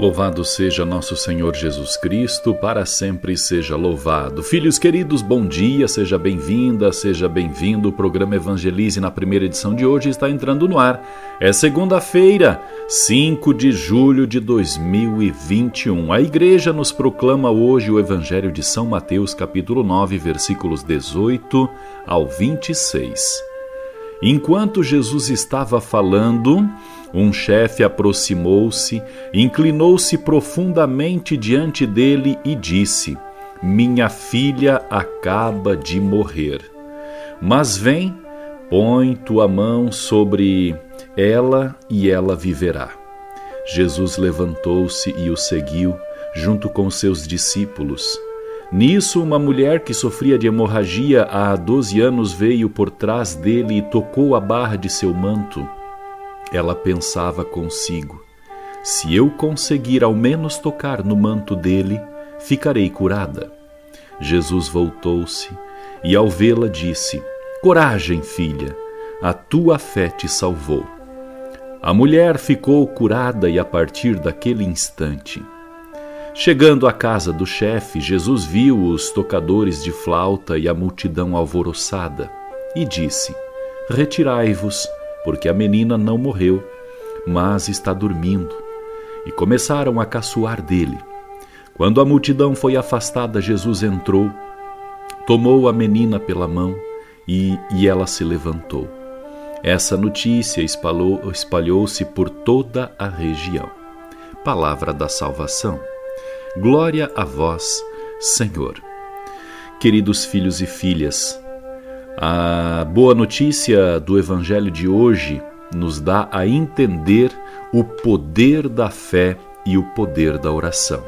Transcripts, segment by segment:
Louvado seja nosso Senhor Jesus Cristo, para sempre seja louvado. Filhos queridos, bom dia, seja bem-vinda, seja bem-vindo. O programa Evangelize na primeira edição de hoje está entrando no ar. É segunda-feira, 5 de julho de 2021. A igreja nos proclama hoje o Evangelho de São Mateus, capítulo 9, versículos 18 ao 26. Enquanto Jesus estava falando, um chefe aproximou-se, inclinou-se profundamente diante dele e disse: Minha filha acaba de morrer. Mas vem, põe tua mão sobre ela e ela viverá. Jesus levantou-se e o seguiu, junto com seus discípulos. Nisso, uma mulher que sofria de hemorragia há doze anos veio por trás dele e tocou a barra de seu manto. Ela pensava consigo: se eu conseguir ao menos tocar no manto dele, ficarei curada. Jesus voltou-se e, ao vê-la, disse: Coragem, filha, a tua fé te salvou. A mulher ficou curada e, a partir daquele instante, Chegando à casa do chefe, Jesus viu os tocadores de flauta e a multidão alvoroçada e disse: Retirai-vos, porque a menina não morreu, mas está dormindo. E começaram a caçoar dele. Quando a multidão foi afastada, Jesus entrou, tomou a menina pela mão e, e ela se levantou. Essa notícia espalhou-se por toda a região. Palavra da salvação. Glória a vós, Senhor. Queridos filhos e filhas, a boa notícia do Evangelho de hoje nos dá a entender o poder da fé e o poder da oração.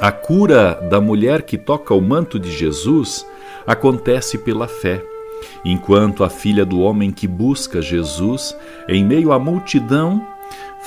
A cura da mulher que toca o manto de Jesus acontece pela fé, enquanto a filha do homem que busca Jesus, em meio à multidão,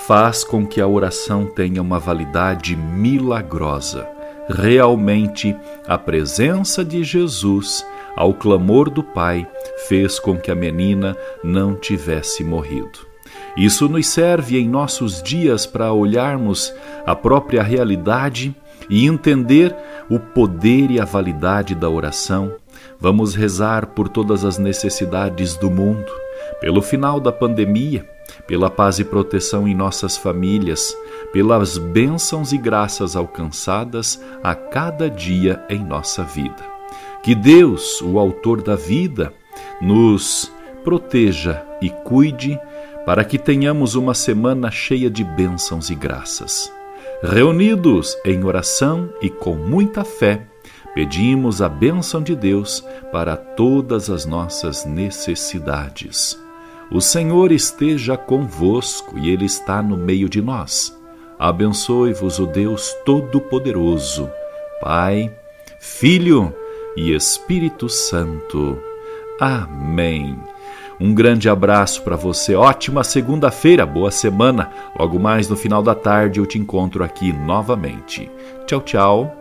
faz com que a oração tenha uma validade milagrosa. Realmente, a presença de Jesus, ao clamor do Pai, fez com que a menina não tivesse morrido. Isso nos serve em nossos dias para olharmos a própria realidade e entender o poder e a validade da oração. Vamos rezar por todas as necessidades do mundo, pelo final da pandemia, pela paz e proteção em nossas famílias, pelas bênçãos e graças alcançadas a cada dia em nossa vida. Que Deus, o Autor da vida, nos proteja e cuide para que tenhamos uma semana cheia de bênçãos e graças. Reunidos em oração e com muita fé, pedimos a bênção de Deus para todas as nossas necessidades. O Senhor esteja convosco e Ele está no meio de nós. Abençoe-vos o Deus Todo-Poderoso, Pai, Filho e Espírito Santo. Amém. Um grande abraço para você, ótima segunda-feira, boa semana. Logo mais no final da tarde eu te encontro aqui novamente. Tchau, tchau.